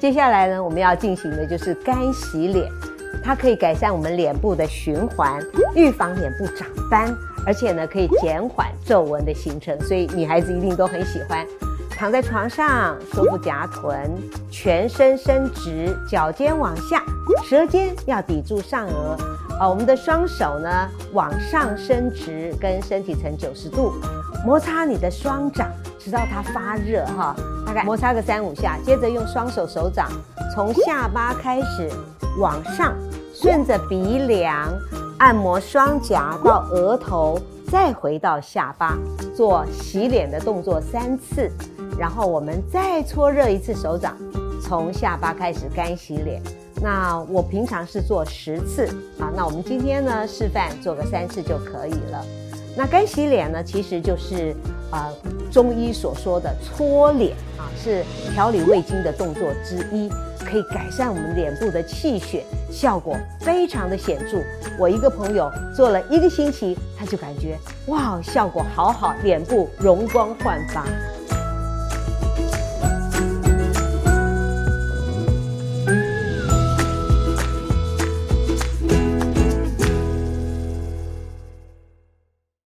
接下来呢，我们要进行的就是干洗脸，它可以改善我们脸部的循环，预防脸部长斑，而且呢，可以减缓皱纹的形成，所以女孩子一定都很喜欢。躺在床上，收腹夹臀，全身伸直，脚尖往下，舌尖要抵住上颚。啊，我们的双手呢往上伸直，跟身体成九十度，摩擦你的双掌，直到它发热哈。大概摩擦个三五下，接着用双手手掌从下巴开始往上，顺着鼻梁按摩双颊到额头，再回到下巴，做洗脸的动作三次。然后我们再搓热一次手掌，从下巴开始干洗脸。那我平常是做十次啊，那我们今天呢示范做个三次就可以了。那干洗脸呢，其实就是啊、呃、中医所说的搓脸啊，是调理胃经的动作之一，可以改善我们脸部的气血，效果非常的显著。我一个朋友做了一个星期，他就感觉哇，效果好好，脸部容光焕发。